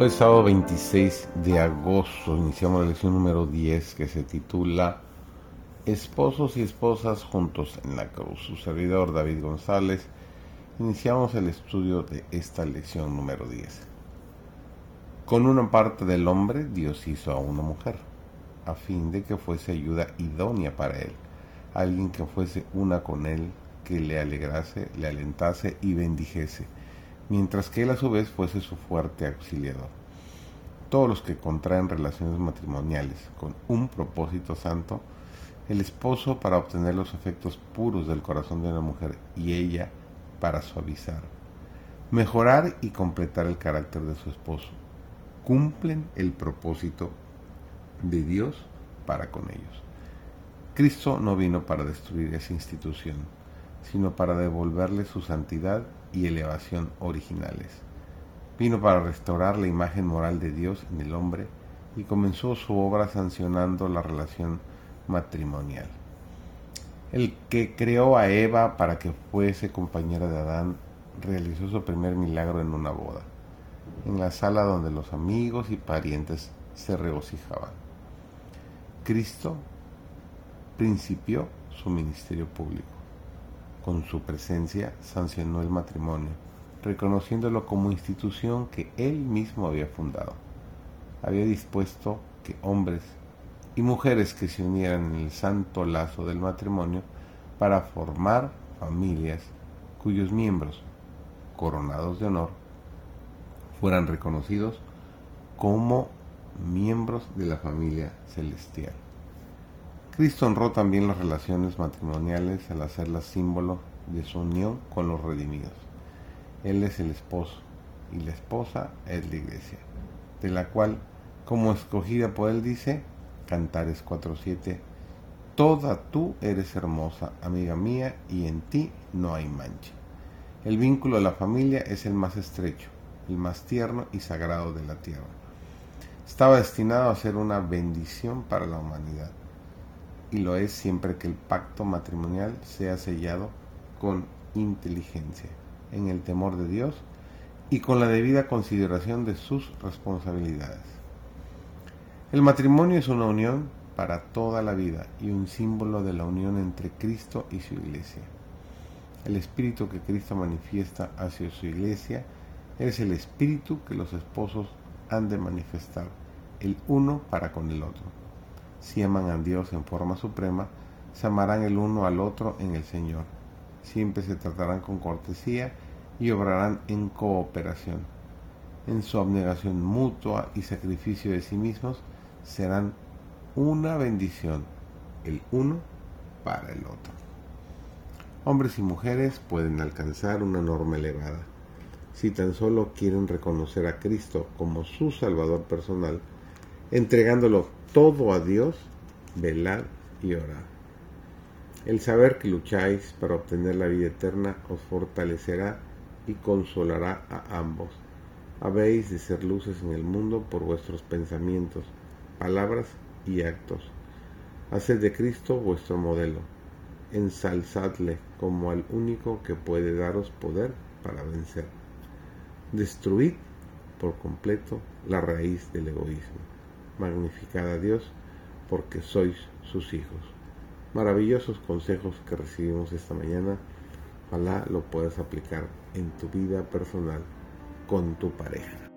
Hoy sábado 26 de agosto iniciamos la lección número 10 que se titula Esposos y esposas juntos en la cruz. Su servidor David González. Iniciamos el estudio de esta lección número 10. Con una parte del hombre Dios hizo a una mujer, a fin de que fuese ayuda idónea para él, alguien que fuese una con él, que le alegrase, le alentase y bendijese mientras que él a su vez fuese su fuerte auxiliador. Todos los que contraen relaciones matrimoniales con un propósito santo, el esposo para obtener los efectos puros del corazón de una mujer y ella para suavizar, mejorar y completar el carácter de su esposo, cumplen el propósito de Dios para con ellos. Cristo no vino para destruir esa institución, sino para devolverle su santidad y elevación originales. Vino para restaurar la imagen moral de Dios en el hombre y comenzó su obra sancionando la relación matrimonial. El que creó a Eva para que fuese compañera de Adán realizó su primer milagro en una boda, en la sala donde los amigos y parientes se regocijaban. Cristo principió su ministerio público con su presencia sancionó el matrimonio, reconociéndolo como institución que él mismo había fundado. Había dispuesto que hombres y mujeres que se unieran en el santo lazo del matrimonio para formar familias cuyos miembros, coronados de honor, fueran reconocidos como miembros de la familia celestial. Cristo honró también las relaciones matrimoniales al hacerlas símbolo de su unión con los redimidos. Él es el esposo y la esposa es la iglesia, de la cual, como escogida por él, dice, Cantares 4.7, Toda tú eres hermosa, amiga mía, y en ti no hay mancha. El vínculo de la familia es el más estrecho, el más tierno y sagrado de la tierra. Estaba destinado a ser una bendición para la humanidad y lo es siempre que el pacto matrimonial sea sellado con inteligencia, en el temor de Dios y con la debida consideración de sus responsabilidades. El matrimonio es una unión para toda la vida y un símbolo de la unión entre Cristo y su iglesia. El espíritu que Cristo manifiesta hacia su iglesia es el espíritu que los esposos han de manifestar, el uno para con el otro si aman a Dios en forma suprema, se amarán el uno al otro en el Señor. Siempre se tratarán con cortesía y obrarán en cooperación. En su abnegación mutua y sacrificio de sí mismos serán una bendición, el uno para el otro. Hombres y mujeres pueden alcanzar una norma elevada si tan solo quieren reconocer a Cristo como su Salvador personal, entregándolo todo a Dios, velad y orad. El saber que lucháis para obtener la vida eterna os fortalecerá y consolará a ambos. Habéis de ser luces en el mundo por vuestros pensamientos, palabras y actos. Haced de Cristo vuestro modelo. Ensalzadle como al único que puede daros poder para vencer. Destruid por completo la raíz del egoísmo magnificad a Dios, porque sois sus hijos. Maravillosos consejos que recibimos esta mañana. Ojalá lo puedas aplicar en tu vida personal con tu pareja.